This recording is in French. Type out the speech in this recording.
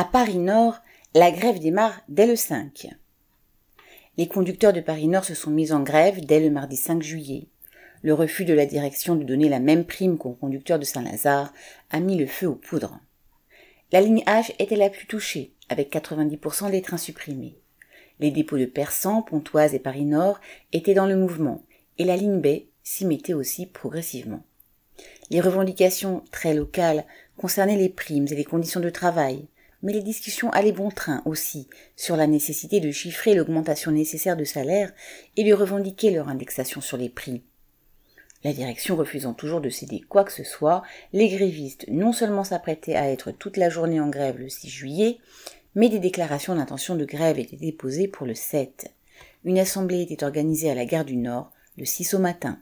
À Paris Nord, la grève démarre dès le 5. Les conducteurs de Paris Nord se sont mis en grève dès le mardi 5 juillet. Le refus de la direction de donner la même prime qu'aux conducteurs de Saint-Lazare a mis le feu aux poudres. La ligne H était la plus touchée, avec 90% des trains supprimés. Les dépôts de Persan, Pontoise et Paris Nord étaient dans le mouvement, et la ligne B s'y mettait aussi progressivement. Les revendications très locales concernaient les primes et les conditions de travail, mais les discussions allaient bon train aussi sur la nécessité de chiffrer l'augmentation nécessaire de salaire et de revendiquer leur indexation sur les prix. La direction refusant toujours de céder quoi que ce soit, les grévistes non seulement s'apprêtaient à être toute la journée en grève le 6 juillet, mais des déclarations d'intention de grève étaient déposées pour le 7. Une assemblée était organisée à la gare du Nord le 6 au matin.